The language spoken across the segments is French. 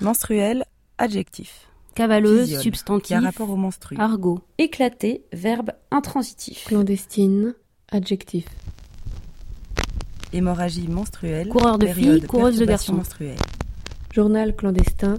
Menstruel, adjectif. Cavaleuse, substantif. Qui a rapport au menstru. Argot. Éclaté, verbe intransitif. Clandestine, adjectif. Hémorragie menstruelle. Coureur de filles, coureuse de garçons. menstruelle. Journal clandestin,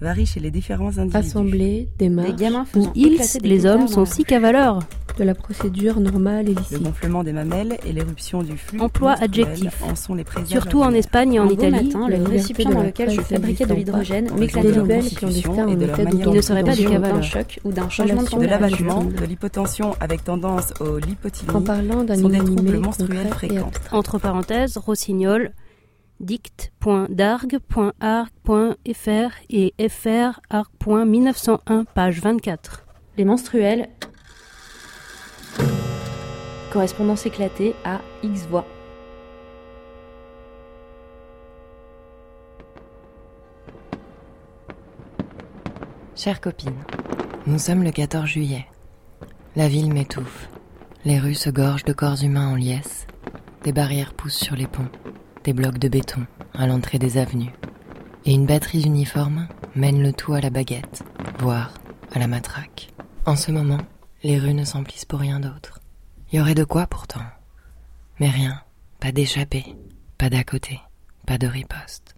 varie chez les différents individus. assemblée, Des démarche, gamins Où faisant ils, des les hommes, sont dans la si cavaleurs. de la procédure normale et Le licite. gonflement des mamelles et l'éruption du flux Emploi adjectif. en sont les Surtout en. Espagne et en beau Italie. matin, le récipient dans la lequel je fabriquais de l'hydrogène m'éclatait des de en Il ne serait pas du d'autodétention. d'un cavale. choc ou d'un changement de l'abattement, de l'hypotension avec tendance au lipotylie En parlant d'un sont des troubles menstruels fréquents. Entre parenthèses, rossignol, dict.darg.arc.fr et frarc.1901, page 24. Les menstruels. Correspondance éclatée à X voix. Chère copine, nous sommes le 14 juillet. La ville m'étouffe. Les rues se gorgent de corps humains en liesse. Des barrières poussent sur les ponts, des blocs de béton à l'entrée des avenues. Et une batterie d'uniformes mène le tout à la baguette, voire à la matraque. En ce moment, les rues ne s'emplissent pour rien d'autre. Il y aurait de quoi pourtant. Mais rien, pas d'échappée, pas d'à côté, pas de riposte.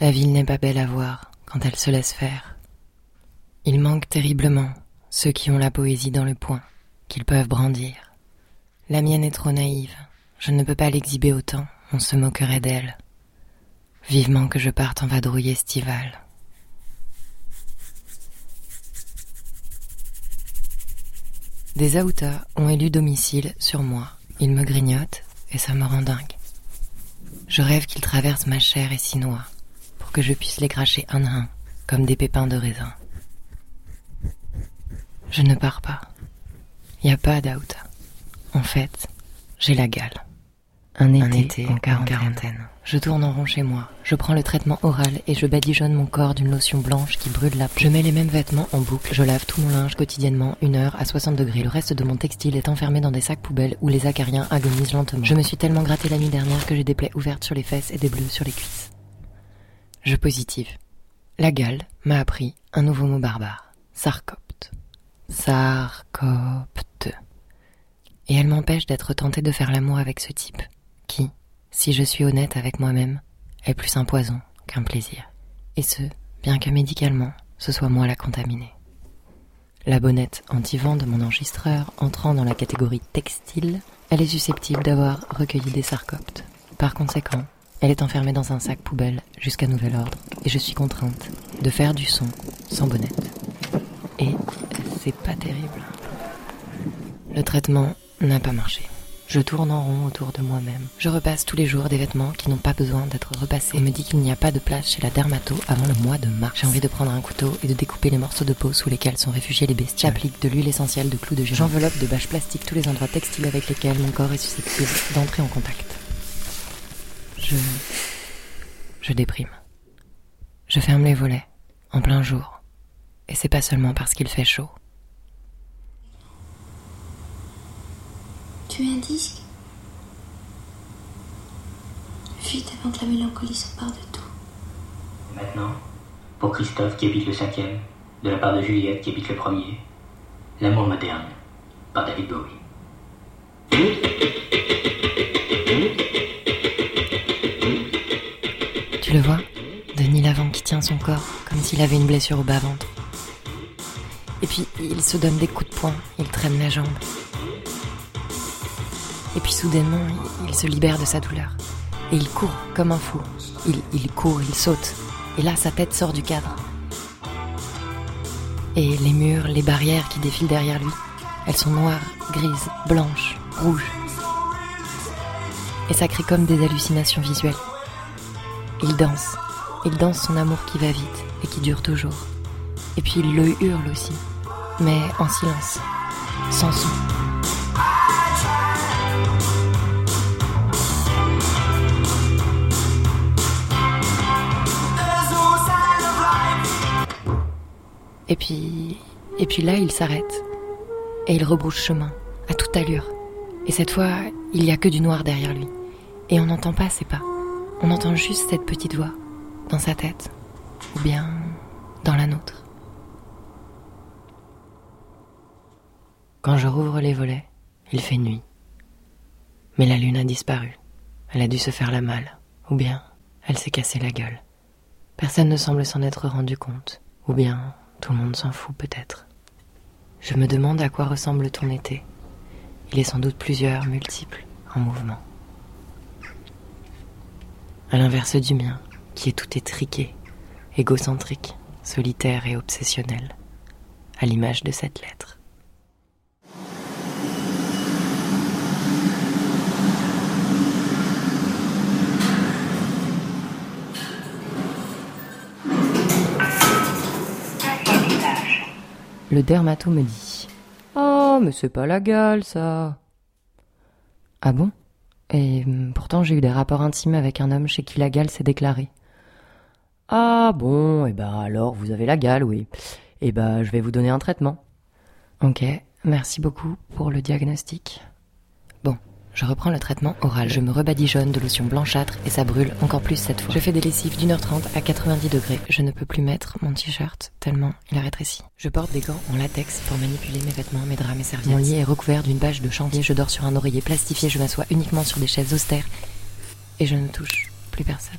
La ville n'est pas belle à voir quand elle se laisse faire. Il manque terriblement ceux qui ont la poésie dans le poing, qu'ils peuvent brandir. La mienne est trop naïve, je ne peux pas l'exhiber autant, on se moquerait d'elle. Vivement que je parte en vadrouille estivale. Des Aoutas ont élu domicile sur moi. Ils me grignotent et ça me rend dingue. Je rêve qu'ils traversent ma chair et s'y noient, pour que je puisse les cracher un à un, comme des pépins de raisin. Je ne pars pas. Y a pas d'Aouta. En fait, j'ai la gale. Un été, en, quarantaine. Je tourne en rond chez moi. Je prends le traitement oral et je badigeonne mon corps d'une lotion blanche qui brûle la peau. Je mets les mêmes vêtements en boucle. Je lave tout mon linge quotidiennement, une heure à 60 degrés. Le reste de mon textile est enfermé dans des sacs poubelles où les acariens agonisent lentement. Je me suis tellement gratté la nuit dernière que j'ai des plaies ouvertes sur les fesses et des bleus sur les cuisses. Je positive. La gale m'a appris un nouveau mot barbare. Sarcopte. Sarcopte. Et elle m'empêche d'être tentée de faire l'amour avec ce type, qui, si je suis honnête avec moi-même, est plus un poison qu'un plaisir. Et ce, bien que médicalement, ce soit moi la contaminée. La bonnette anti-vent de mon enregistreur entrant dans la catégorie textile, elle est susceptible d'avoir recueilli des sarcoptes. Par conséquent, elle est enfermée dans un sac poubelle jusqu'à nouvel ordre, et je suis contrainte de faire du son sans bonnette. Et c'est pas terrible. Le traitement n'a pas marché. Je tourne en rond autour de moi-même. Je repasse tous les jours des vêtements qui n'ont pas besoin d'être repassés. On me dit qu'il n'y a pas de place chez la dermato avant le mois de mars. J'ai envie de prendre un couteau et de découper les morceaux de peau sous lesquels sont réfugiés les bestioles. J'applique de l'huile essentielle de clous de girofle. J'enveloppe de bâches plastiques tous les endroits textiles avec lesquels mon corps est susceptible d'entrer en contact. Je... Je déprime. Je ferme les volets, en plein jour. Et c'est pas seulement parce qu'il fait chaud. Tu es un disque Vite avant que la mélancolie s'empare de tout. Maintenant, pour Christophe qui habite le cinquième, de la part de Juliette qui habite le premier, L'amour moderne, par David Bowie. Tu le vois Denis Lavant qui tient son corps comme s'il avait une blessure au bas-ventre. Et puis il se donne des coups de poing, il traîne la jambe. Et puis soudainement, il, se libère de sa douleur. Et il court comme un fou. Il, il court, il saute. Et là, sa tête sort du cadre. Et les murs, les barrières qui défilent derrière lui, elles sont noires, grises, blanches, rouges. Et ça crée comme des hallucinations visuelles. Il danse. Il danse son amour qui va vite et qui dure toujours. Et puis il le hurle aussi, mais en silence, sans son. Et puis. Et puis là, il s'arrête. Et il rebrouche chemin, à toute allure. Et cette fois, il n'y a que du noir derrière lui. Et on n'entend pas ses pas. On entend juste cette petite voix, dans sa tête, ou bien dans la nôtre. Quand je rouvre les volets, il fait nuit. Mais la lune a disparu. Elle a dû se faire la malle, ou bien elle s'est cassée la gueule. Personne ne semble s'en être rendu compte, ou bien tout le monde s'en fout peut-être. Je me demande à quoi ressemble ton été. Il est sans doute plusieurs, multiples, en mouvement. À l'inverse du mien, qui est tout étriqué, égocentrique, solitaire et obsessionnel, à l'image de cette lettre. Le dermato me dit Oh, mais c'est pas la gale, ça. Ah bon? Et hum, pourtant, j'ai eu des rapports intimes avec un homme chez qui la gale s'est déclarée. Ah bon, et eh bah alors, vous avez la gale, oui. Et eh bah, je vais vous donner un traitement. Ok, merci beaucoup pour le diagnostic. Je reprends le traitement oral. Je me rebadigeonne de lotion blanchâtre et ça brûle encore plus cette fois. Je fais des lessives d'une heure trente à 90 degrés. Je ne peux plus mettre mon t-shirt tellement il a rétréci. Je porte des gants en latex pour manipuler mes vêtements, mes draps, mes serviettes. Mon lit est recouvert d'une bâche de chantier. Je dors sur un oreiller plastifié. Je m'assois uniquement sur des chaises austères et je ne touche plus personne.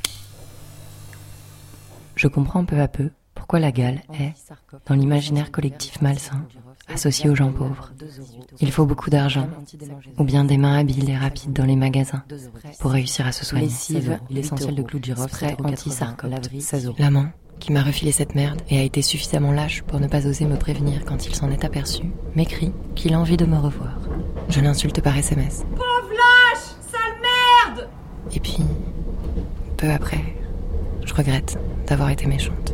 Je comprends peu à peu pourquoi la gale est, dans l'imaginaire collectif malsain, associée aux gens pauvres. Il faut beaucoup d'argent, ou bien des mains habiles et rapides dans les magasins, pour réussir à se soigner. l'essentiel de clou de girofle, anti-sarcote, L'amant, qui m'a refilé cette merde et a été suffisamment lâche pour ne pas oser me prévenir quand il s'en est aperçu, m'écrit qu'il a envie de me revoir. Je l'insulte par SMS. Pauvre lâche Sale merde Et puis, peu après, je regrette d'avoir été méchante.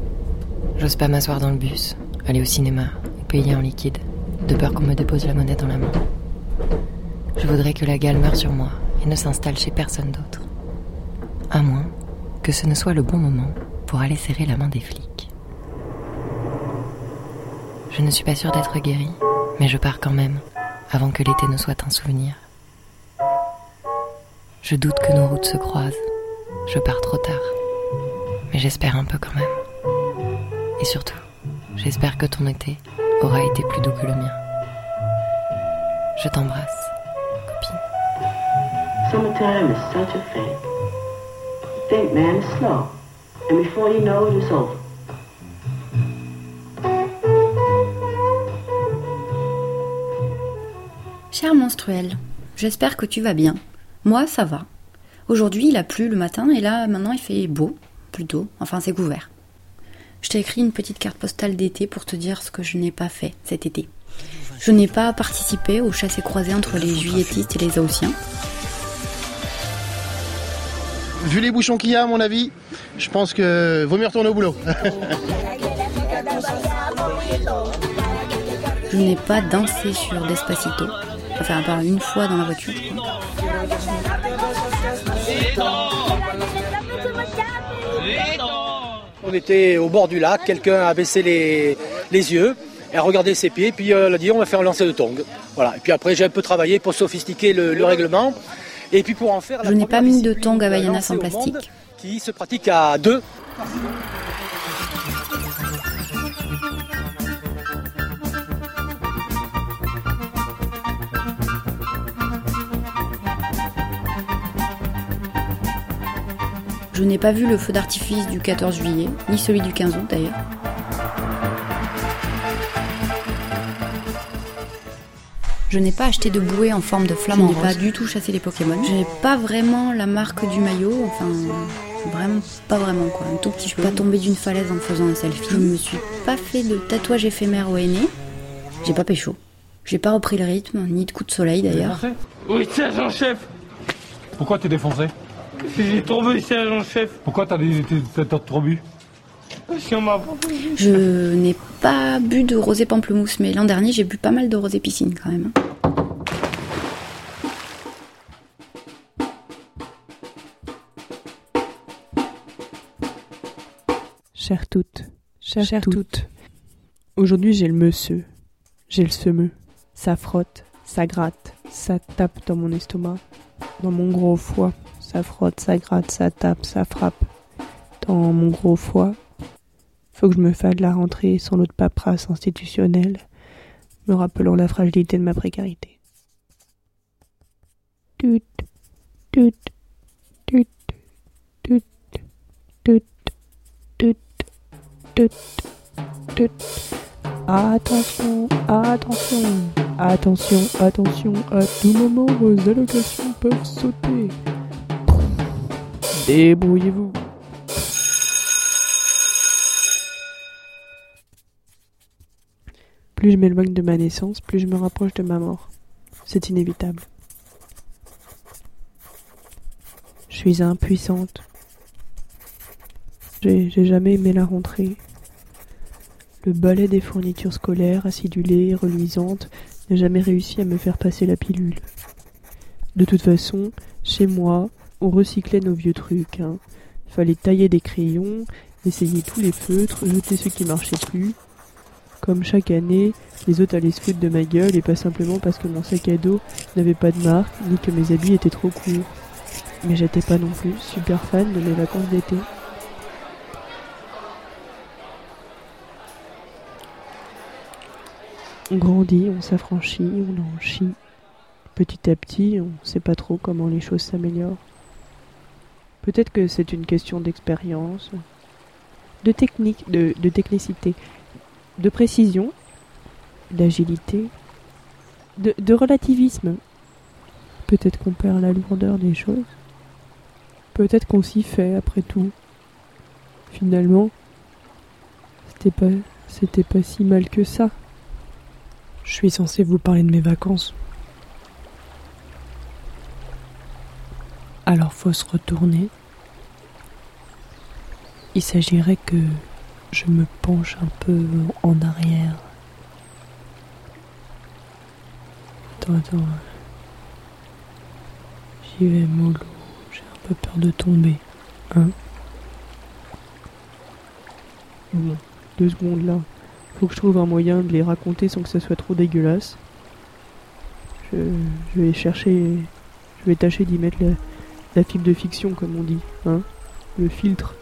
J'ose pas m'asseoir dans le bus, aller au cinéma payer en liquide, de peur qu'on me dépose la monnaie dans la main. Je voudrais que la gale meure sur moi et ne s'installe chez personne d'autre. À moins que ce ne soit le bon moment pour aller serrer la main des flics. Je ne suis pas sûre d'être guérie, mais je pars quand même, avant que l'été ne soit un souvenir. Je doute que nos routes se croisent. Je pars trop tard. Mais j'espère un peu quand même. Et surtout, j'espère que ton été aura été plus doux que le mien. Je t'embrasse, copine. Summertime is such a thing. Think, man, it's slow. And before you know it, it's over. Cher menstruel, j'espère que tu vas bien. Moi, ça va. Aujourd'hui, il a plu le matin et là, maintenant, il fait beau, plutôt. Enfin, c'est couvert. Je t'ai écrit une petite carte postale d'été pour te dire ce que je n'ai pas fait cet été. Je n'ai pas participé au chassé croisé entre les juilletistes et les haussiens. Vu les bouchons qu'il y a, à mon avis, je pense que vaut mieux retourner au boulot. je n'ai pas dansé sur Despacito. Enfin, à part une fois dans la voiture. On était au bord du lac, quelqu'un a baissé les, yeux et a regardé ses pieds, puis euh, a dit on va faire un lancer de tongs. Voilà. Et puis après j'ai un peu travaillé pour sophistiquer le, règlement. Et puis pour en faire. Je n'ai pas mis de tongs Havaianas en plastique. Qui se pratique à deux. Je n'ai pas vu le feu d'artifice du 14 juillet, ni celui du 15 août d'ailleurs. Je n'ai pas acheté de bouée en forme de flamme. Je n'ai pas du tout chassé les Pokémon. Je n'ai pas vraiment la marque du maillot, enfin vraiment pas vraiment quoi. Un tout petit. Je suis pas tombée d'une falaise en faisant un selfie. Je me suis pas fait de tatouage éphémère au henné. J'ai pas pécho. J'ai pas repris le rythme, ni de coup de soleil d'ailleurs. Oui, c'est jean chef. Pourquoi t'es défoncé? J'ai trop bu, chef. Pourquoi t'as trop bu Je n'ai pas bu de rosé pamplemousse, mais l'an dernier j'ai bu pas mal de rosé piscine quand même. Chères toutes, chères, toutes, Aujourd'hui, j'ai le meusseux. J'ai le semeux. Ça frotte, ça gratte, ça tape dans mon estomac, dans mon gros foie. Ça frotte, ça gratte, ça tape, ça frappe dans mon gros foie. Faut que je me fasse la rentrée sans l'autre paperasse institutionnelle, me rappelant la fragilité de ma précarité. Tut, tut, tut, tut, tut, tut, tut, tut. Attention, attention, attention, attention, à tout moment vos allocations peuvent sauter. Débrouillez-vous. Plus je m'éloigne de ma naissance, plus je me rapproche de ma mort. C'est inévitable. Je suis impuissante. J'ai jamais aimé la rentrée. Le balai des fournitures scolaires, acidulées et reluisantes, n'a jamais réussi à me faire passer la pilule. De toute façon, chez moi, on recyclait nos vieux trucs. Hein. Fallait tailler des crayons, essayer tous les feutres, jeter ceux qui marchaient plus. Comme chaque année, les autres allaient se foutre de ma gueule et pas simplement parce que mon sac à dos n'avait pas de marque ni que mes habits étaient trop courts. Mais j'étais pas non plus super fan de mes vacances d'été. On grandit, on s'affranchit, on en chie. Petit à petit, on sait pas trop comment les choses s'améliorent. Peut-être que c'est une question d'expérience, de technique, de, technicité, de précision, d'agilité, de, de relativisme. Peut-être qu'on perd la lourdeur des choses. Peut-être qu'on s'y fait après tout. Finalement, c'était pas, c'était pas si mal que ça. Je suis censé vous parler de mes vacances. Alors faut se retourner. Il s'agirait que je me penche un peu en arrière. Attends, attends. J'y vais mollo. J'ai un peu peur de tomber. Hein? Bon, deux secondes là. Faut que je trouve un moyen de les raconter sans que ça soit trop dégueulasse. Je, vais chercher. Je vais tâcher d'y mettre la, la fibre de fiction, comme on dit. Hein Le filtre,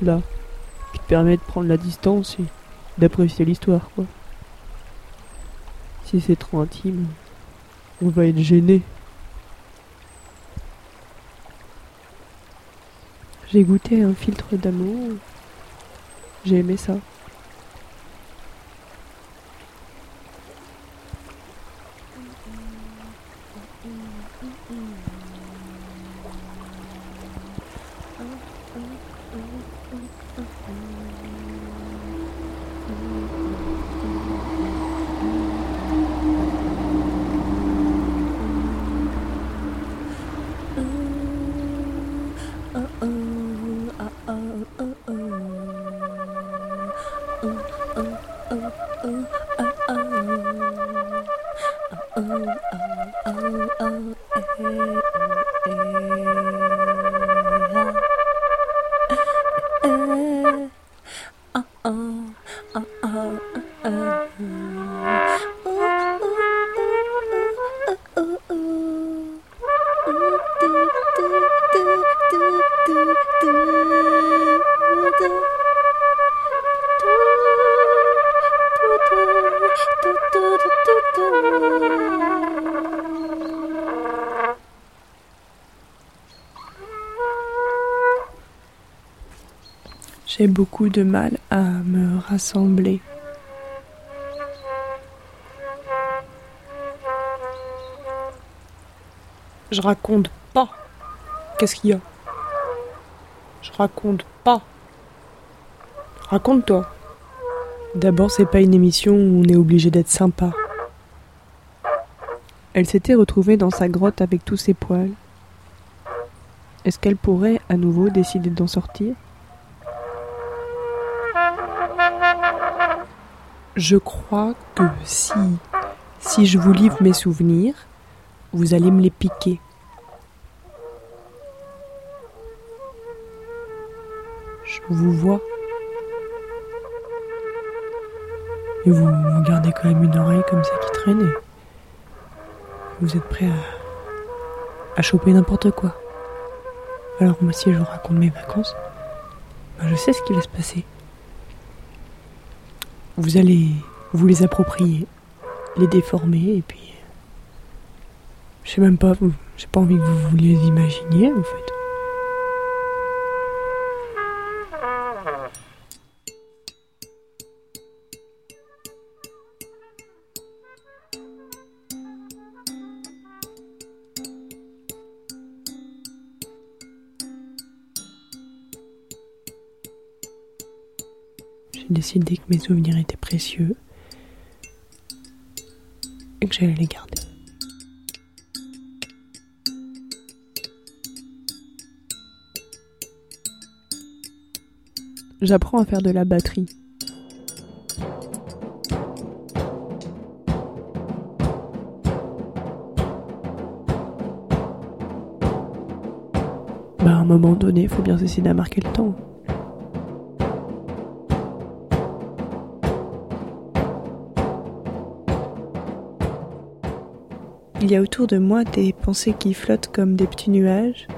là, qui te permet de prendre la distance et d'apprécier l'histoire, quoi. Si c'est trop intime, on va être gêné. J'ai goûté un filtre d'amour. J'ai aimé ça. Beaucoup de mal à me rassembler. Je raconte pas. Qu'est-ce qu'il y a Je raconte pas. Raconte-toi. D'abord, c'est pas une émission où on est obligé d'être sympa. Elle s'était retrouvée dans sa grotte avec tous ses poils. Est-ce qu'elle pourrait à nouveau décider d'en sortir? Je crois que si, si je vous livre mes souvenirs, vous allez me les piquer. Je vous vois. Et vous, vous gardez quand même une oreille comme ça qui traîne et vous êtes prêt à, à choper n'importe quoi. Alors moi si je vous raconte mes vacances, ben, je sais ce qui va se passer. Vous allez vous les approprier, les déformer et puis... Je sais même pas, j'ai pas envie que vous vous les imaginiez en fait. J'ai décidé que mes souvenirs étaient précieux et que j'allais les garder. J'apprends à faire de la batterie. Bah à un moment donné, il faut bien essayer de marquer le temps. Il y a autour de moi des pensées qui flottent comme des petits nuages,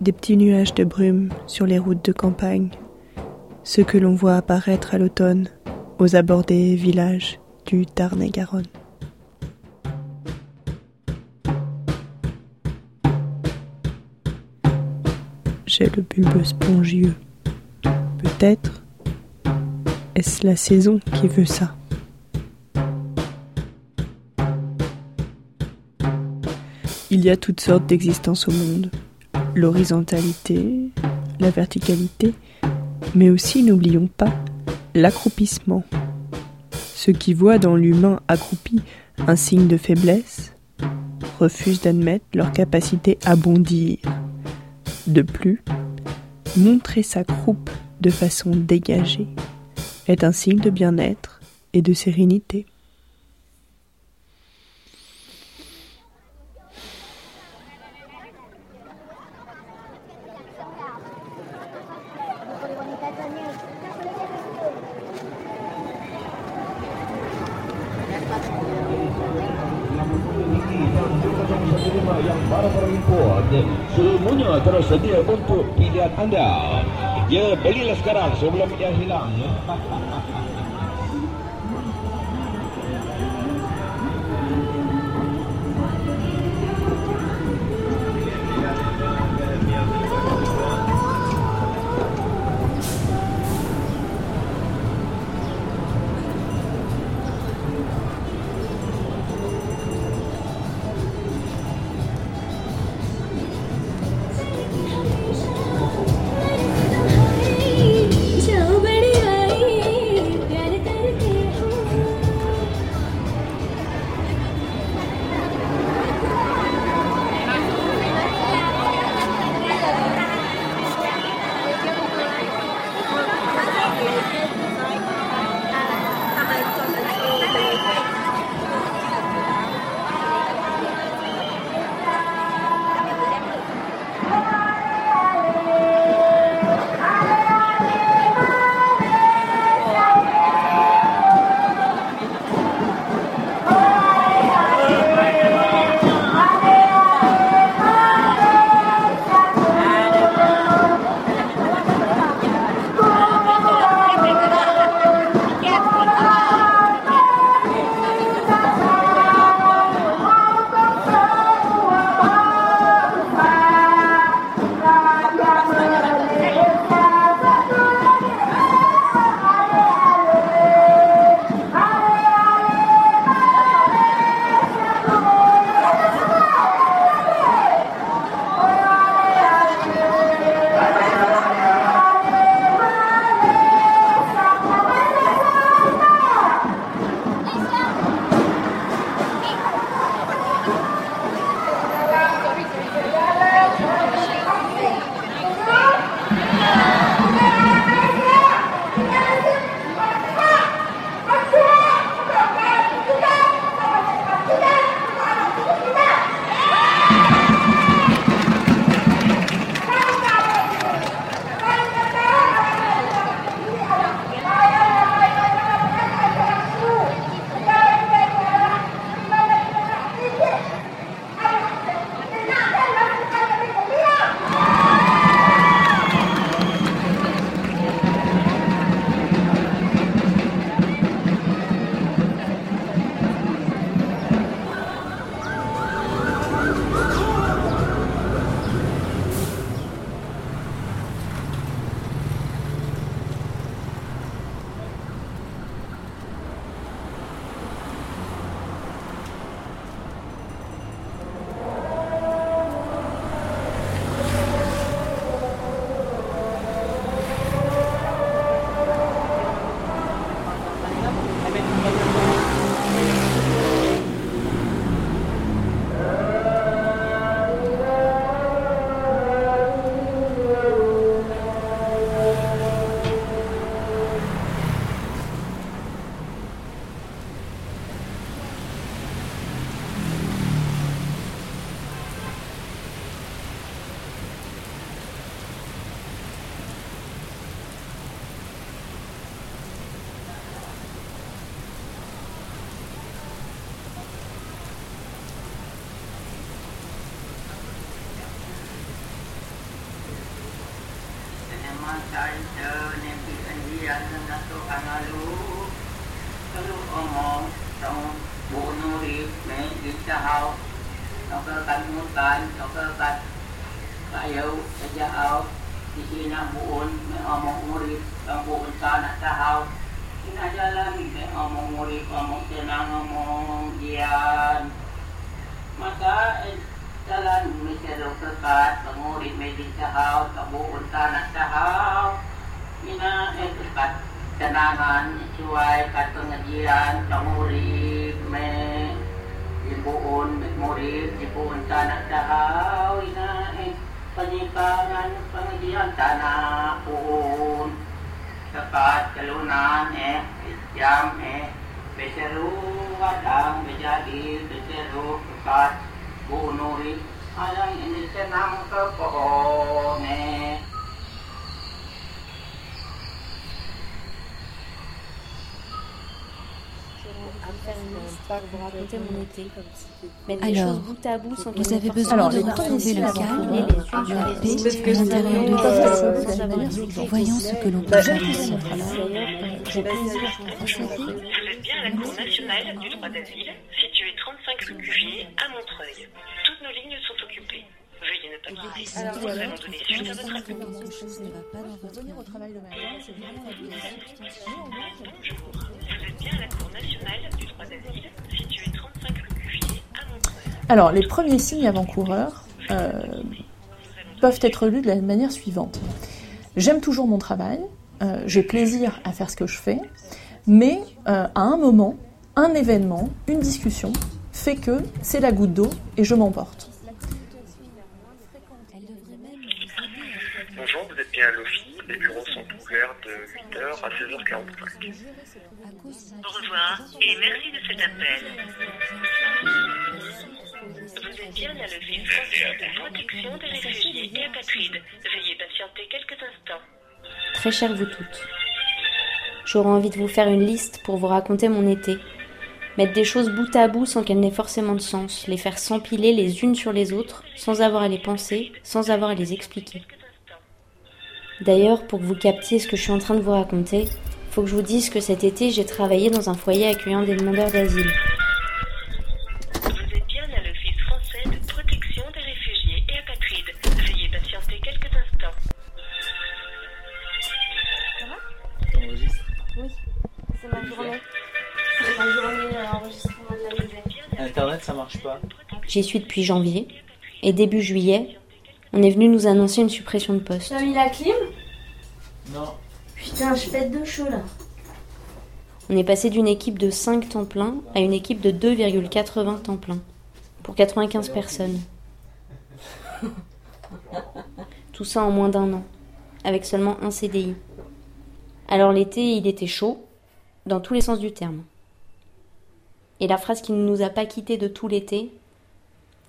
des petits nuages de brume sur les routes de campagne, ceux que l'on voit apparaître à l'automne aux abords des villages du Tarn-et-Garonne. J'ai le bulbe spongieux. Peut-être est-ce la saison qui veut ça. Il y a toutes sortes d'existences au monde. L'horizontalité, la verticalité, mais aussi, n'oublions pas, l'accroupissement. Ceux qui voient dans l'humain accroupi un signe de faiblesse refusent d'admettre leur capacité à bondir. De plus, montrer sa croupe de façon dégagée est un signe de bien-être et de sérénité. Semuanya tersedia untuk pilihan anda. Ya, belilah sekarang sebelum ia hilang. Alors, des choses bout à bout sans vous avez besoin de retrouver le calme, la paix à l'intérieur de vous. Voyons ce que l'on peut faire ici. Vous êtes bien à la Cour nationale du droit d'asile, située 35 rue Cuvier, à Montreuil. Toutes nos lignes sont occupées. Veuillez ne pas quitter. Nous allons donner suite à votre appel. Revenir au travail le matin, c'est vraiment Bonjour. Vous êtes bien à la Cour nationale du droit d'asile, située 35 rue Cuvier, à Montreuil. Alors, les premiers signes avant-coureurs euh, peuvent être lus de la manière suivante. J'aime toujours mon travail, euh, j'ai plaisir à faire ce que je fais, mais euh, à un moment, un événement, une discussion fait que c'est la goutte d'eau et je m'emporte. Bonjour, vous êtes bien à l'OFI. Les bureaux sont ouverts de 8h à 16h45. Au revoir et merci de cet appel. Bien à de protection et. Veuillez patienter quelques instants. Très chères vous toutes. J'aurais envie de vous faire une liste pour vous raconter mon été. Mettre des choses bout à bout sans qu'elles n'aient forcément de sens, les faire s'empiler les unes sur les autres, sans avoir à les penser, sans avoir à les expliquer. D'ailleurs, pour que vous captiez ce que je suis en train de vous raconter, faut que je vous dise que cet été, j'ai travaillé dans un foyer accueillant des demandeurs d'asile. Internet, ça marche pas. J'y suis depuis janvier. Et début juillet, on est venu nous annoncer une suppression de poste. T'as mis la clim? Non. Putain, je pète de chaud là. On est passé d'une équipe de 5 temps plein à une équipe de 2,80 temps plein. Pour 95 personnes. Tout ça en moins d'un an. Avec seulement un CDI. Alors l'été, il était chaud, dans tous les sens du terme. Et la phrase qui ne nous a pas quittés de tout l'été,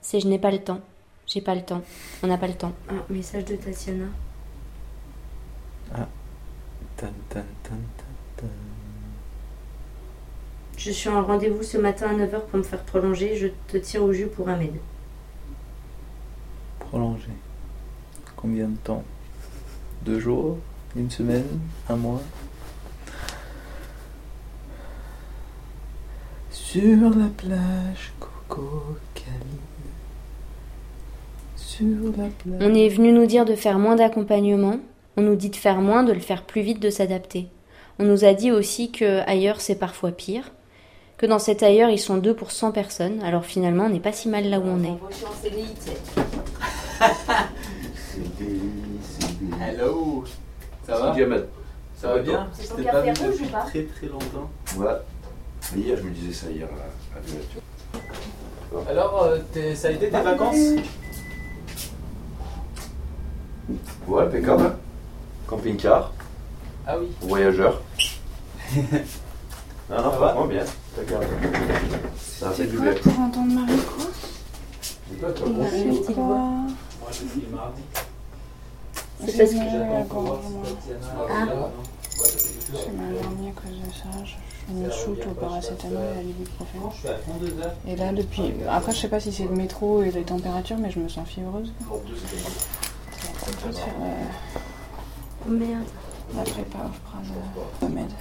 c'est Je n'ai pas le temps. J'ai pas le temps. On n'a pas le temps. Un message de Tatiana. Ah. Tan, tan, tan, tan, tan. Je suis en rendez-vous ce matin à 9h pour me faire prolonger. Je te tire au jus pour Ahmed. Prolongé. Combien de temps? Deux jours? Une semaine? Un mois? Sur la plage, Coco Caline. Sur la plage. On est venu nous dire de faire moins d'accompagnement. On nous dit de faire moins, de le faire plus vite, de s'adapter. On nous a dit aussi que ailleurs c'est parfois pire. Que dans cet ailleurs ils sont deux pour 100 personnes. Alors finalement on n'est pas si mal là où on est. Hello Ça va. Ça va bien ou pas très très longtemps. Ouais. Mais hier, je me disais ça hier à, à Violette. Alors, euh, t'es- ça a été tes vacances? Ouais, impeccable. hein. Camping-car, Ah oui. voyageur. non, non, Ça va franchement, bien. Impeccable. Ça a fait du bien. Pour entendre Marie, quoi Et toi, toi, Il bon arrive quoi Moi, je suis mardi. C'est parce que j'attends pour voir moi. si Tatiana Ah. Est là, non Je m'ai endormie à cause de ça. Je une shoot au paracétamol et à l'ibuprofène. Je. Et là, depuis. Après, je sais pas si c'est le métro et les températures, mais je me sens fiévreuse. Faire Oh merde. la, la prépa off de Mohamed.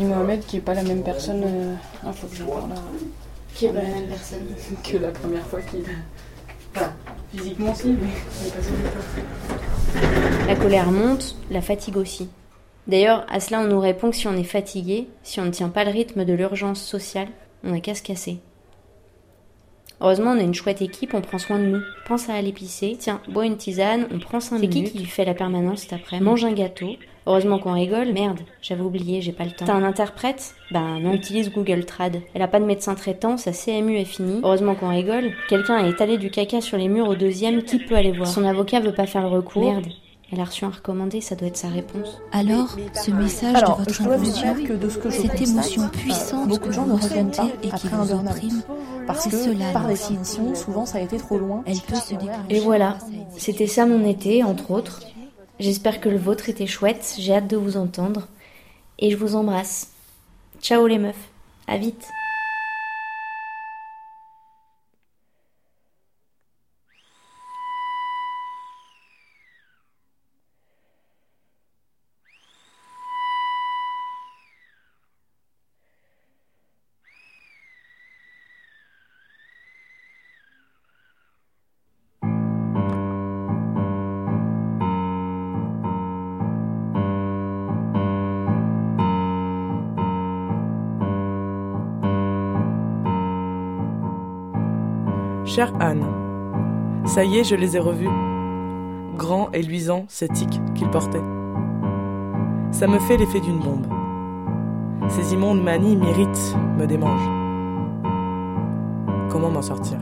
Mohamed qui est pas la même personne. euh, Ah, faut que j'en parle là. Qui est pas la même personne. que la première fois qu'il. Enfin, physiquement si, mais. La colère monte, la fatigue aussi. D'ailleurs, à cela on nous répond que si on est fatigué, si on ne tient pas le rythme de l'urgence sociale, on n'a qu'à se casser. Heureusement, on a une chouette équipe, on prend soin de nous. Pense à aller pisser, tiens, bois une tisane, on prend 5 minutes. C'est qui qui fait la permanence cet après Mange un gâteau. Heureusement qu'on rigole. Merde, j'avais oublié, j'ai pas le temps. T'as un interprète? Ben non, utilise Google Trad. Elle a pas de médecin traitant, sa CMU est finie. Heureusement qu'on rigole. Quelqu'un a étalé du caca sur les murs au deuxième, qui peut aller voir? Son avocat veut pas faire le recours. Merde. Elle a reçu un recommandé, ça doit être sa réponse. Alors, ce message Alors, de votre je dois vous inconscient, dire que de ce que je cette émotion puissante beaucoup que de gens vous ressentez et qui vous opprime, Parce que, cela, par définition, souvent ça a été trop loin. Elle peut se déclencher. Et voilà, c'était ça mon été, entre autres. J'espère que le vôtre était chouette, j'ai hâte de vous entendre. Et je vous embrasse. Ciao les meufs, à vite. Chère Anne, ça y est, je les ai revus. Grand et luisant, ces tics qu'ils portaient. Ça me fait l'effet d'une bombe. Ces immondes manies m'irritent, me démangent. Comment m'en sortir?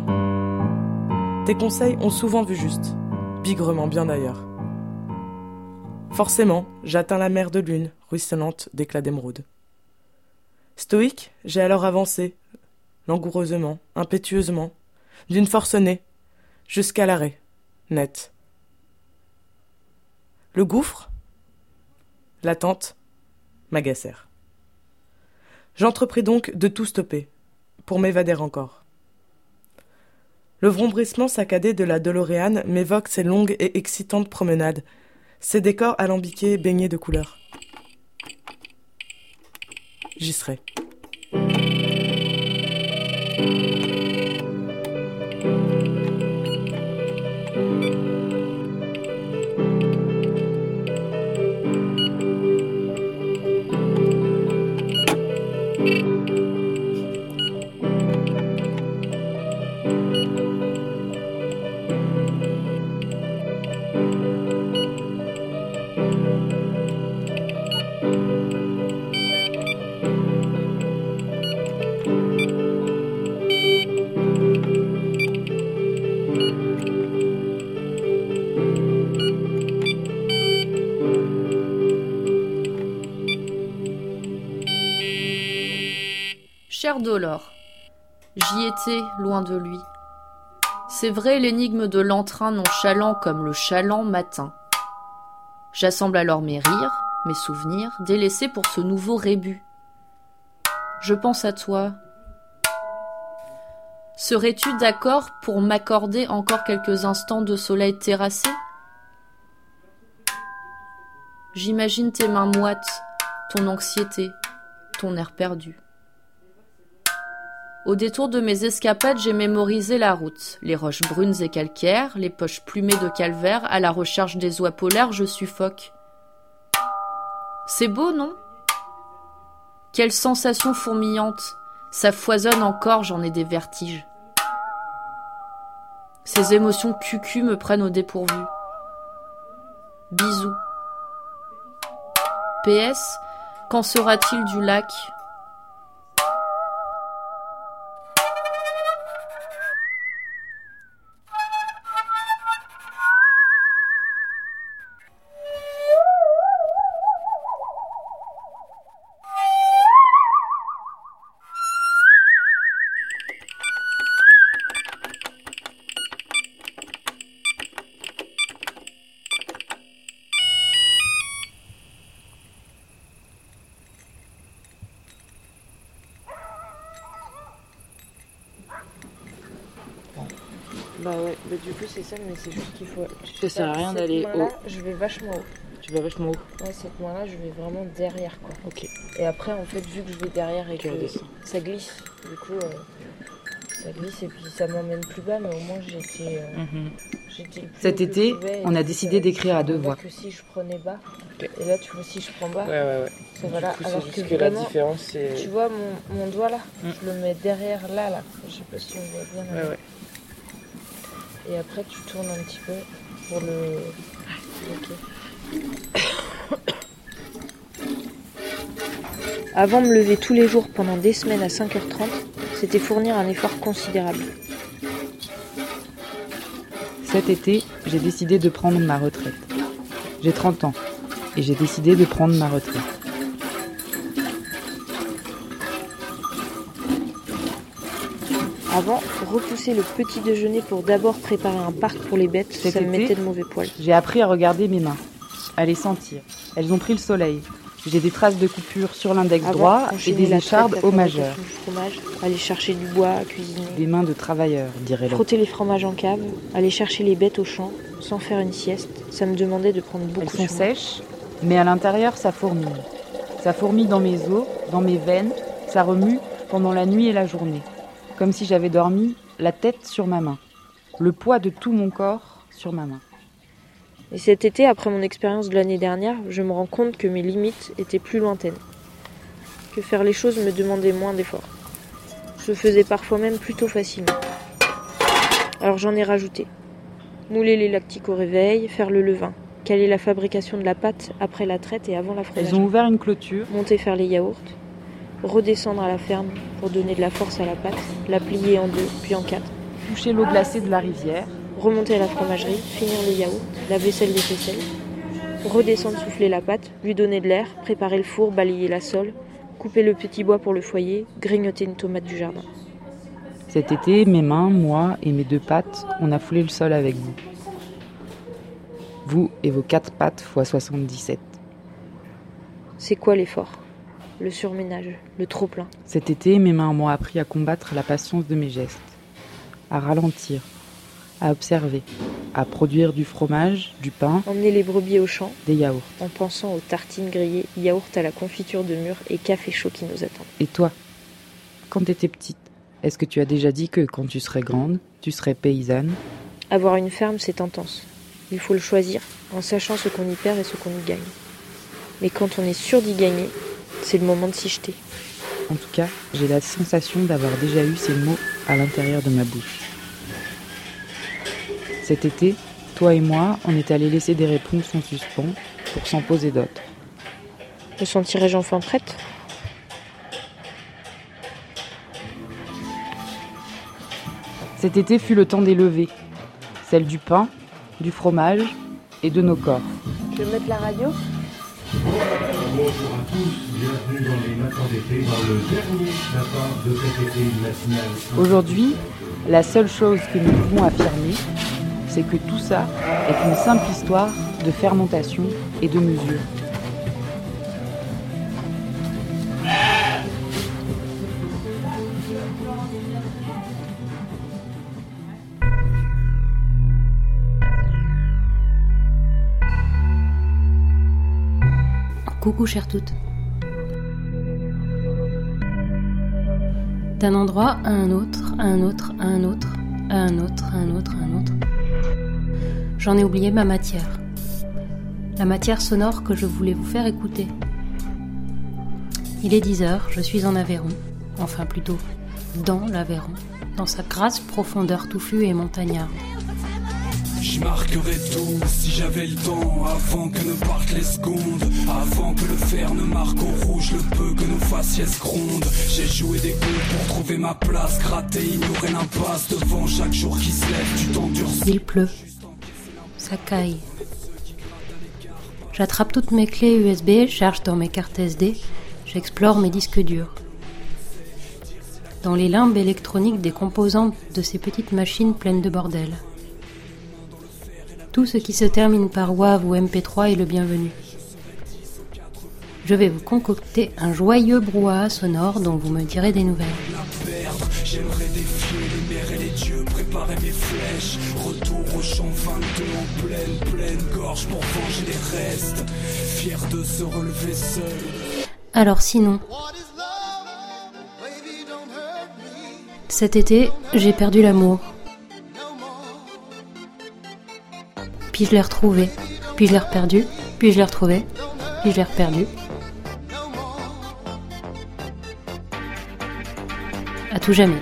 Tes conseils ont souvent vu juste, bigrement bien d'ailleurs. Forcément, j'atteins la mer de lune, ruisselante d'éclats d'émeraude. Stoïque, j'ai alors avancé, langoureusement, impétueusement, d'une force née, jusqu'à l'arrêt, net. Le gouffre, l'attente, m'agacèrent. J'entrepris donc de tout stopper, pour m'évader encore. Le vrombrissement saccadé de la DeLorean m'évoque ces longues et excitantes promenades, ces décors alambiqués baignés de couleurs. J'y serai. Cher Dolor, j'y étais loin de lui. C'est vrai l'énigme de l'entrain nonchalant comme le chaland matin. J'assemble alors mes rires, mes souvenirs, délaissés pour ce nouveau rébut. Je pense à toi. Serais-tu d'accord pour m'accorder encore quelques instants de soleil terrassé? J'imagine tes mains moites, ton anxiété, ton air perdu. Au détour de mes escapades, j'ai mémorisé la route. Les roches brunes et calcaires, les poches plumées de calvaire, à la recherche des oies polaires, je suffoque. C'est beau, non? Quelle sensation fourmillante Ça foisonne encore, j'en ai des vertiges. Ces émotions cucu me prennent au dépourvu. Bisous. PS, quand sera-t-il du lac? C'est ça, mais c'est juste qu'il faut. Ça sert à rien d'aller haut. Je vais vachement haut. Tu vas vachement haut. Ouais, cette main-là, je vais vraiment derrière quoi. Ok. Et après, en fait, vu que je vais derrière et que ça glisse, du coup, euh, ça glisse et puis ça m'emmène plus bas, mais au moins j'étais. euh, Mhm. Cet été, on a décidé d'écrire à deux voix. que si je prenais bas. Et là, tu vois, si je prends bas. Ouais, ouais, ouais. Ça va là. Du coup, c'est Alors juste que, que la vraiment, différence, c'est- Tu vois mon, mon doigt là, Mm. je le mets derrière là, là. Je sais pas si on voit bien. là. Ouais, ouais. Et après, tu tournes un petit peu pour le. Ok. Avant me lever tous les jours pendant des semaines à 5h30, c'était fournir un effort considérable. Cet été, j'ai décidé de prendre ma retraite. J'ai 30 ans et j'ai décidé de prendre ma retraite. Avant, repousser le petit déjeuner pour d'abord préparer un parc pour les bêtes, Cet ça me mettait de mauvais poils. J'ai appris à regarder mes mains, à les sentir. Elles ont pris le soleil. J'ai des traces de coupure sur l'index Avant, droit et des échardes au majeur. fromage, aller chercher du bois à cuisiner, Des mains de travailleurs, dirait l'autre. frotter les fromages en cave, aller chercher les bêtes au champ, sans faire une sieste. Ça me demandait de prendre Elles beaucoup sont sur moi. sèches, mais à l'intérieur, ça fourmille. Ça fourmille dans mes os, dans mes veines, ça remue pendant la nuit et la journée. Comme si j'avais dormi la tête sur ma main. Le poids de tout mon corps sur ma main. Et cet été, après mon expérience de l'année dernière, je me rends compte que mes limites étaient plus lointaines. Que faire les choses me demandait moins d'efforts. Je faisais parfois même plutôt facilement. Alors j'en ai rajouté. Mouler les lactiques au réveil, faire le levain, caler la fabrication de la pâte après la traite et avant la fromagerie. Elles ont ouvert une clôture. Monter faire les yaourts, redescendre à la ferme pour donner de la force à la pâte, la plier en deux puis en quatre, toucher l'eau glacée de la rivière, remonter à la fromagerie, finir les yaourts, la vaisselle des faisselles, redescendre souffler la pâte, lui donner de l'air, préparer le four, balayer la sole, couper le petit bois pour le foyer, grignoter une tomate du jardin. Cet été, mes mains, moi et mes deux pattes, on a foulé le sol avec vous. Vous et vos quatre pattes x 77. C'est quoi l'effort? Le surménage, le trop-plein. Cet été, mes mains m'ont appris à combattre la patience de mes gestes, à ralentir, à observer, à produire du fromage, du pain, Emmener les brebis au champ, des yaourts. en pensant aux tartines grillées, yaourts à la confiture de mûre et café chaud qui nous attendent. Et toi, quand t'étais petite, est-ce que tu as déjà dit que quand tu serais grande, tu serais paysanne? Avoir une ferme, c'est intense. Il faut le choisir en sachant ce qu'on y perd et ce qu'on y gagne. Mais quand on est sûr d'y gagner, c'est le moment de s'y jeter. En tout cas, j'ai la sensation d'avoir déjà eu ces mots à l'intérieur de ma bouche. Cet été, toi et moi, on est allés laisser des réponses en suspens pour s'en poser d'autres. Me sentirais-je enfin prête? Cet été fut le temps des levées, celle du pain, du fromage et de nos corps. Je vais mettre la radio Bonjour à tous, bienvenue dans les matins d'été, dans le dernier matin de cet été matinal. Aujourd'hui, la seule chose que nous pouvons affirmer, c'est que tout ça est une simple histoire de fermentation et de mesure. Coucou chère toute. D'un endroit à un autre, à un autre, à un autre, à un autre, à un autre, à un autre. J'en ai oublié ma matière. La matière sonore que je voulais vous faire écouter. Il est 10 heures, je suis en Aveyron, enfin plutôt dans l'Aveyron, dans sa grasse profondeur touffue et montagnarde. Je marquerai tout si j'avais le temps avant que ne partent les secondes, avant que le fer ne marque au rouge le peu que nos faciès grondent. J'ai joué des coups pour trouver ma place, gratter, ignorer l'impasse devant chaque jour qui se lève, tu t'endurcis. Il pleut. Ça caille. J'attrape toutes mes clés USB, charge dans mes cartes SD, j'explore mes disques durs. Dans les limbes électroniques des composantes de ces petites machines pleines de bordel. Tout ce qui se termine par WAV ou MP3 est le bienvenu. Je vais vous concocter un joyeux brouhaha sonore dont vous me direz des nouvelles. perdre. J'aimerais défier les mers et les dieux, préparer mes flèches. Retour au champ 22 en pleine, pleine gorge pour venger les restes. Fier de se relever seul. Alors sinon, cet été, j'ai perdu l'amour. Puis je l'ai retrouvé, puis je l'ai reperdu, puis je l'ai retrouvé, puis je l'ai reperdu? À tout jamais.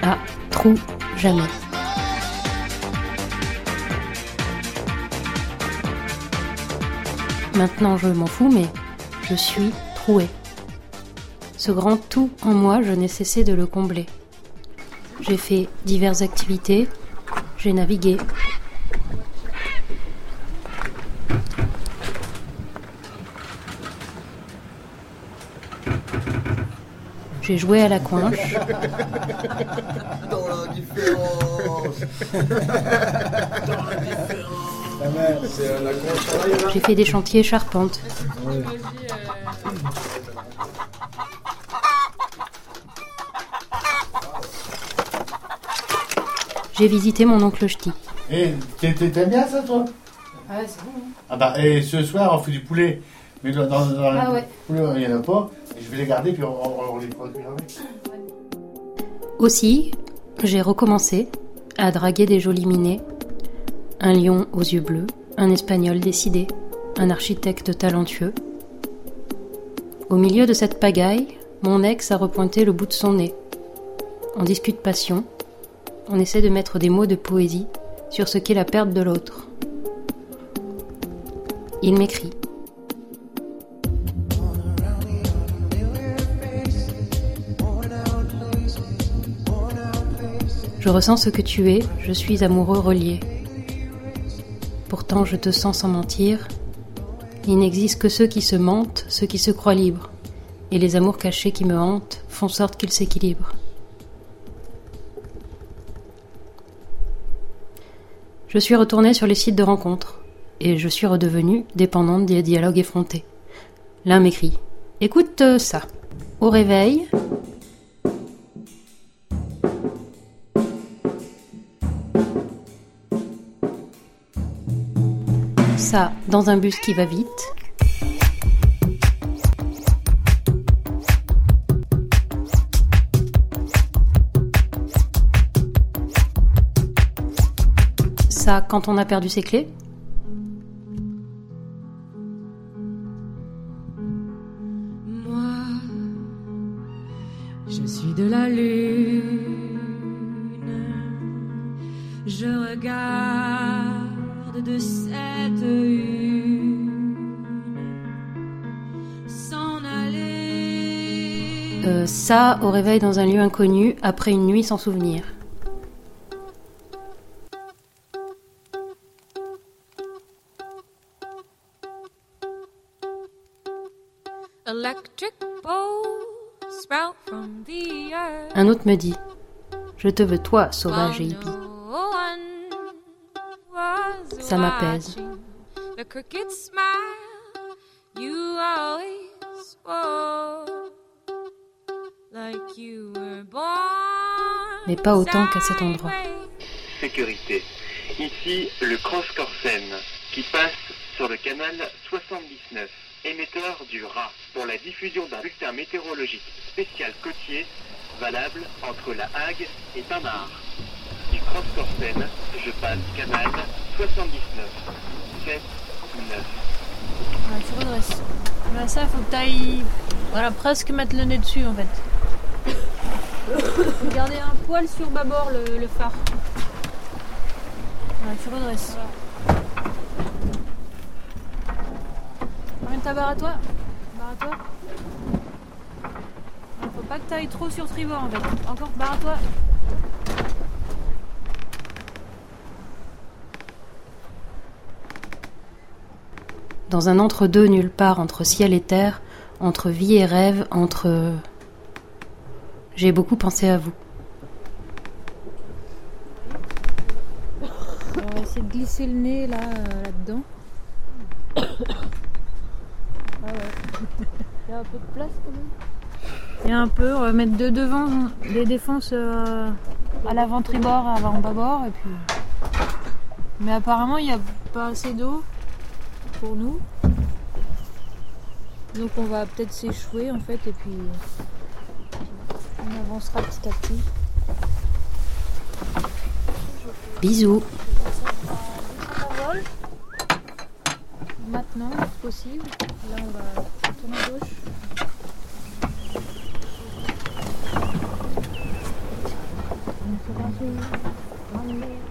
À trop jamais. Maintenant, je m'en fous, mais je suis trouée. Ce grand tout en moi, je n'ai cessé de le combler. J'ai fait diverses activités, j'ai navigué. J'ai joué à la coinche. Dans l'indifférence. Dans l'indifférence. C'est un accroche. J'ai fait des chantiers charpentes. J'ai visité mon oncle Ch'ti. Et t'aimes bien ça, toi? Ah, c'est bon. Ah bah, et ce soir, on fait du poulet. Mais dans, dans, dans Ah le ouais. poulet, il n'y en a pas. Et je vais les garder, puis on, on, on les jamais. Aussi, j'ai recommencé à draguer des jolis minets. Un lion aux yeux bleus, un espagnol décidé, un architecte talentueux. Au milieu de cette pagaille, mon ex a repointé le bout de son nez. On discute passion, on essaie de mettre des mots de poésie sur ce qu'est la perte de l'autre. Il m'écrit. Je ressens ce que tu es, je suis amoureux relié. Pourtant je te sens sans mentir. Il n'existe que ceux qui se mentent, ceux qui se croient libres. Et les amours cachés qui me hantent font sorte qu'ils s'équilibrent. Je suis retournée sur les sites de rencontres et je suis redevenue dépendante des dialogues effrontés. L'un m'écrit Écoute euh, ça. Au réveil, ça dans un bus qui va vite. Ça quand on a perdu ses clés. Moi, je suis de la lune. Je regarde de cette une s'en aller. Euh, ça au réveil dans un lieu inconnu après une nuit sans souvenir. Un autre me dit Je te veux toi, sauvage et hippie. No one was Ça m'apaise. watching. The cricket smile you always wore. Like you were born. Mais pas autant qu'à cet endroit. Sécurité. Ici le Cross Corsen qui passe sur le canal 79, émetteur du Rat, pour la diffusion d'un bulletin météorologique spécial côtier valable entre La Hague et Tamar. Du Cross Corsen, je passe canal 79, 7, 9. Ouais, tu redresses. Bah ça, faut que t'ailles... Voilà, presque mettre le nez dessus, en fait. Regardez un poil sur bâbord le, le phare. Voilà, tu redresses. Ta barre à toi. Barre à toi. Faut pas que t'ailles trop sur tribord en fait. Encore barre à toi. Dans un entre-deux nulle part entre ciel et terre, entre vie et rêve, entre... J'ai beaucoup pensé à vous. On va essayer de glisser le nez là, euh, là-dedans. Ah ouais. Il y a un peu de place quand même. Il y a un peu, on va mettre deux devant, les défenses euh, à l'avant tribord, à l'avant bâbord et puis. Mais apparemment il n'y a pas assez d'eau pour nous. Donc on va peut-être s'échouer en fait et puis on avancera petit à petit. Bisous. Maintenant, si possible. Là on va tourner à gauche. Sacré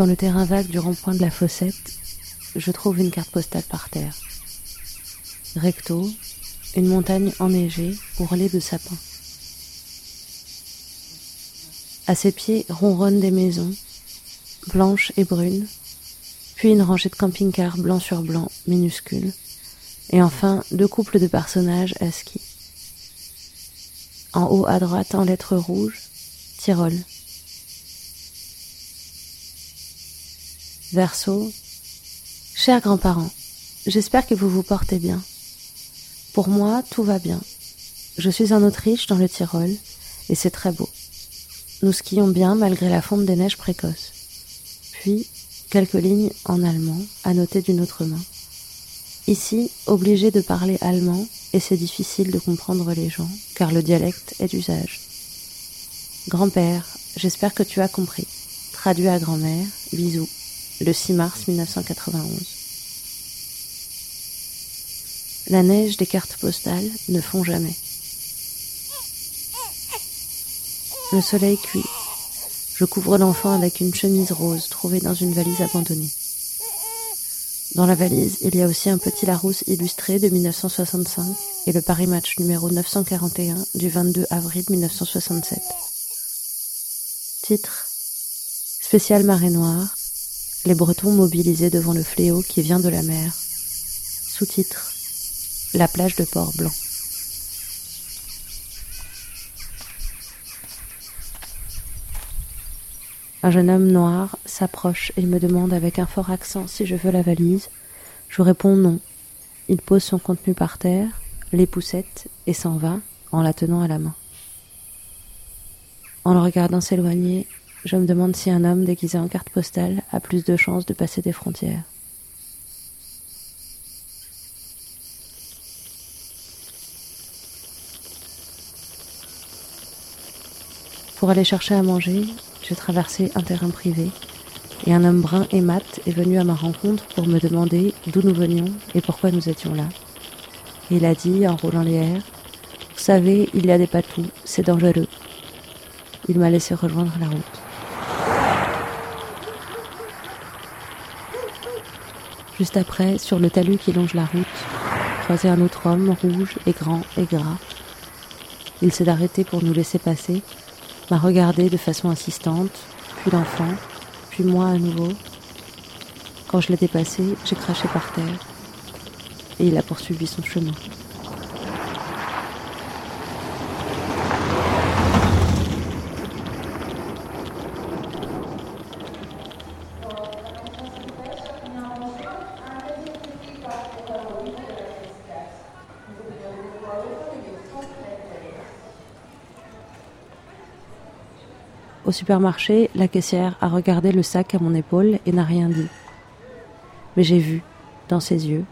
Dans le terrain vague du rond-point de la Fossette, je trouve une carte postale par terre. Recto, une montagne enneigée ourlée de sapins. À ses pieds ronronnent des maisons, blanches et brunes, puis une rangée de camping-cars blanc sur blanc, minuscules, et enfin deux couples de personnages à ski. En haut à droite, en lettres rouges, Tyrol. Verso. Chers grands-parents, j'espère que vous vous portez bien. Pour moi, tout va bien. Je suis en Autriche, dans le Tyrol, et c'est très beau. Nous skions bien malgré la fonte des neiges précoces. Puis, quelques lignes en allemand à noter d'une autre main. Ici, obligé de parler allemand, et c'est difficile de comprendre les gens, car le dialecte est d'usage. Grand-père, j'espère que tu as compris. Traduit à grand-mère, bisous. Le 6 mars 1991. La neige des cartes postales ne fond jamais. Le soleil cuit. Je couvre l'enfant avec une chemise rose trouvée dans une valise abandonnée. Dans la valise, il y a aussi un petit Larousse illustré de 1965 et le Paris Match numéro 941 du 22 avril 1967. Titre Spécial marée noire. Les Bretons mobilisés devant le fléau qui vient de la mer. Sous-titre La plage de Port-Blanc. Un jeune homme noir s'approche et me demande avec un fort accent si je veux la valise. Je réponds non. Il pose son contenu par terre, les poussettes et s'en va en la tenant à la main. En le regardant s'éloigner, je me demande si un homme déguisé en carte postale a plus de chances de passer des frontières. Pour aller chercher à manger, j'ai traversé un terrain privé et un homme brun et mat est venu à ma rencontre pour me demander d'où nous venions et pourquoi nous étions là. Il a dit en roulant les airs Vous savez, il y a des patous, c'est dangereux. Il m'a laissé rejoindre la route. Juste après, sur le talus qui longe la route, croisé un autre homme rouge et grand et gras. Il s'est arrêté pour nous laisser passer, m'a regardé de façon insistante, puis l'enfant, puis moi à nouveau. Quand je l'ai dépassé, j'ai craché par terre et il a poursuivi son chemin. Au supermarché, la caissière a regardé le sac à mon épaule et n'a rien dit. Mais j'ai vu, dans ses yeux,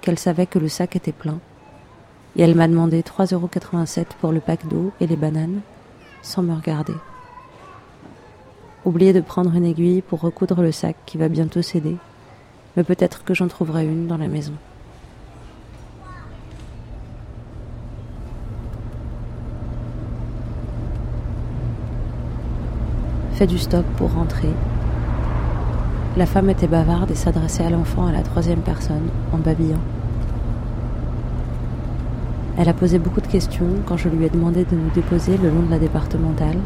qu'elle savait que le sac était plein. Et elle m'a demandé 3,87€ pour le pack d'eau et les bananes, sans me regarder. Oublié de prendre une aiguille pour recoudre le sac qui va bientôt céder, mais peut-être que j'en trouverai une dans la maison. Fait du stop pour rentrer. La femme était bavarde et s'adressait à l'enfant à la troisième personne, en babillant. Elle a posé beaucoup de questions quand je lui ai demandé de nous déposer le long de la départementale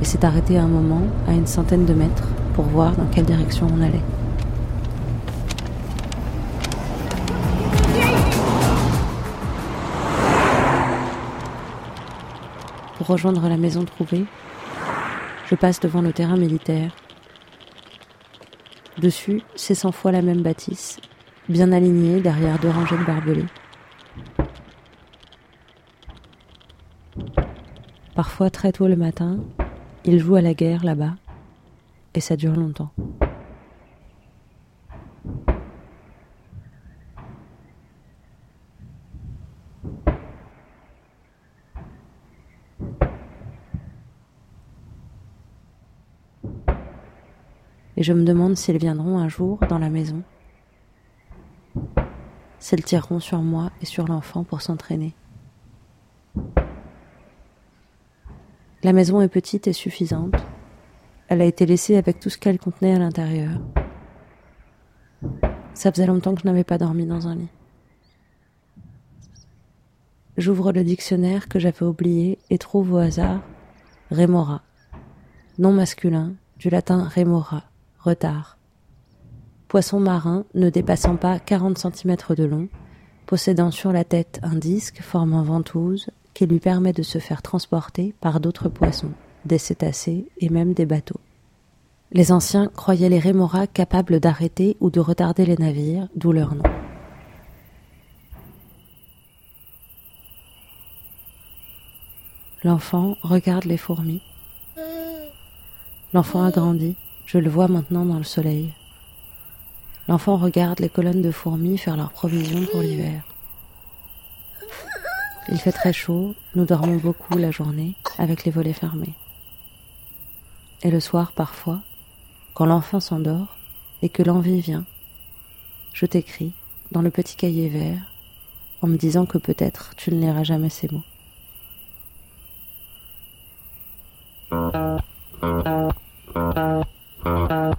et s'est arrêtée un moment à une centaine de mètres pour voir dans quelle direction on allait. Pour rejoindre la maison trouvée, je passe devant le terrain militaire. Dessus, c'est cent fois la même bâtisse, bien alignée derrière deux rangées de barbelés. Parfois, très tôt le matin, ils jouent à la guerre là-bas, et ça dure longtemps. Et je me demande s'ils viendront un jour dans la maison, s'ils tireront sur moi et sur l'enfant pour s'entraîner. La maison est petite et suffisante. Elle a été laissée avec tout ce qu'elle contenait à l'intérieur. Ça faisait longtemps que je n'avais pas dormi dans un lit. J'ouvre le dictionnaire que j'avais oublié et trouve au hasard Remora, nom masculin du latin remora, retard. Poisson marin ne dépassant pas 40 cm de long, possédant sur la tête un disque formant ventouse qui lui permet de se faire transporter par d'autres poissons, des cétacés et même des bateaux. Les anciens croyaient les rémoras capables d'arrêter ou de retarder les navires, d'où leur nom. L'enfant regarde les fourmis. L'enfant a grandi, je le vois maintenant dans le soleil. L'enfant regarde les colonnes de fourmis faire leurs provisions pour l'hiver. Il fait très chaud, nous dormons beaucoup la journée avec les volets fermés. Et le soir, parfois, quand l'enfant s'endort et que l'envie vient, je t'écris dans le petit cahier vert en me disant que peut-être tu ne liras jamais ces mots. Uh.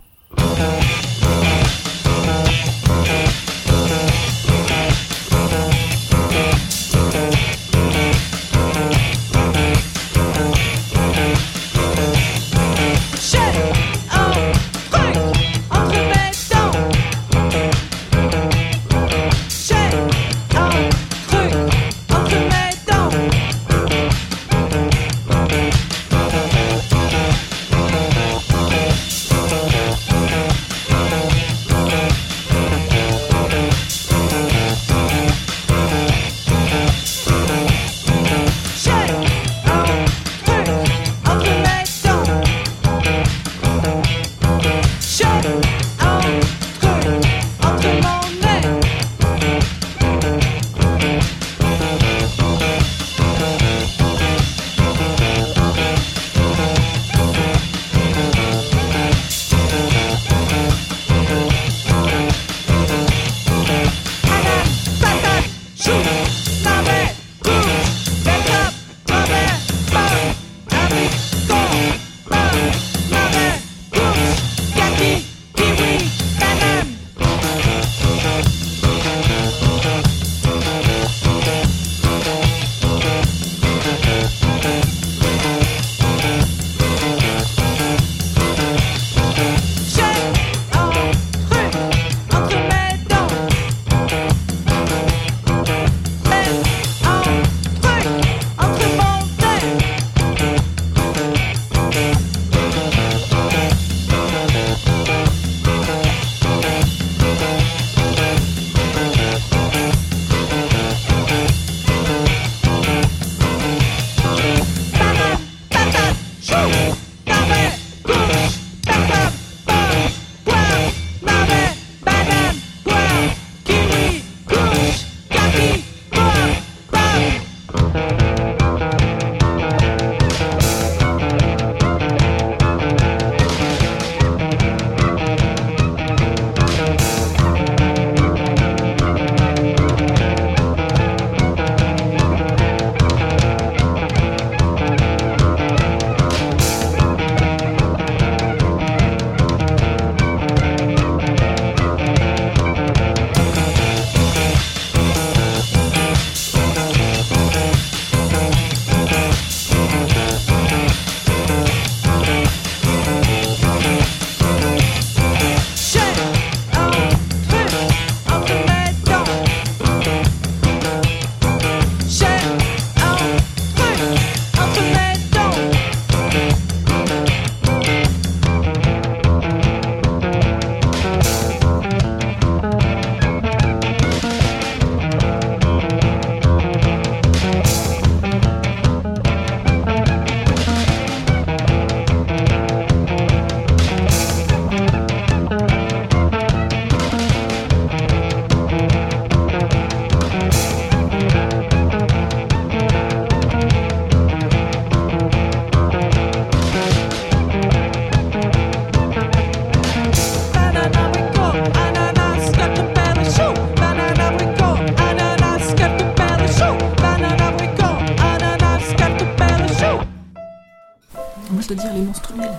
Les menstruels.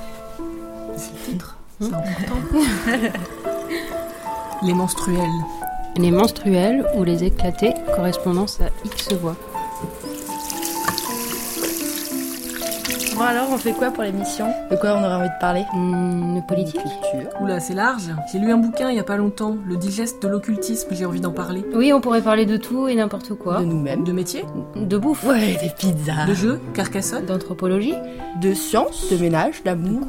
C'est le titre, c'est important. les menstruels. Les menstruels ou les éclatés, correspondance à X voix. Bon alors, on fait quoi pour l'émission? De quoi on aurait envie de parler? Hmm, De politique Oula, c'est large. J'ai lu un bouquin il y a pas longtemps, Le digeste de l'occultisme, j'ai envie d'en parler. Oui, on pourrait parler de tout et n'importe quoi. De nous-mêmes De métier De bouffe. Ouais, des pizzas. De jeux Carcassonne D'anthropologie De science De ménage D'amour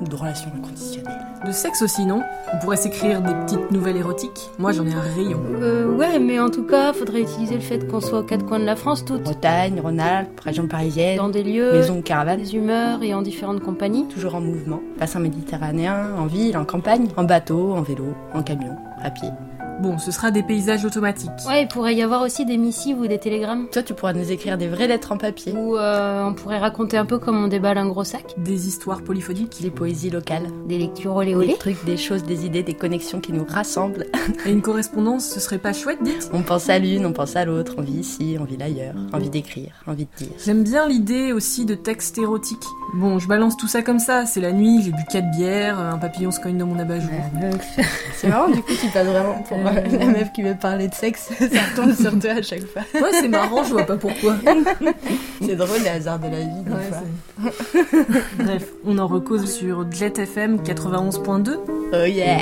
Ou de relations inconditionnelles De sexe aussi, non? On pourrait s'écrire des petites nouvelles érotiques. Moi, j'en ai un rayon. Euh, ouais, mais en tout cas, faudrait utiliser le fait qu'on soit aux quatre coins de la France toutes. Bretagne, Rhône-Alpes, région parisienne. Dans des lieux, Maison ou caravane. des humeurs et en différentes compagnies. Toujours en mouvement. Bassin méditerranéen, en ville, en campagne, en bateau, en vélo, en camion, à pied. Bon, ce sera des paysages automatiques. Ouais, il pourrait y avoir aussi des missives ou des télégrammes. Toi, tu pourras nous écrire des vraies lettres en papier. Ou euh, on pourrait raconter un peu comme on déballe un gros sac. Des histoires polyphoniques. Des poésies locales. Des lectures olé Des trucs, des choses, des idées, des connexions qui nous rassemblent. Et une correspondance, ce serait pas chouette, dites On pense à l'une, on pense à l'autre, on vit ici, on vit l'ailleurs. Envie d'écrire, envie de dire. J'aime bien l'idée aussi de textes érotiques. Bon, je balance tout ça comme ça, c'est la nuit, j'ai bu 4 bières, un papillon se cogne dans mon abat-jour. C'est marrant, du coup, tu passes vraiment pour euh, la meuf qui veut parler de sexe. Ça tombe sur toi à chaque fois. Ouais, c'est marrant, je vois pas pourquoi. C'est drôle, les hasards de la vie, des Ouais, fois. Bref, on en recose sur Jet FM 91.2. Oh yeah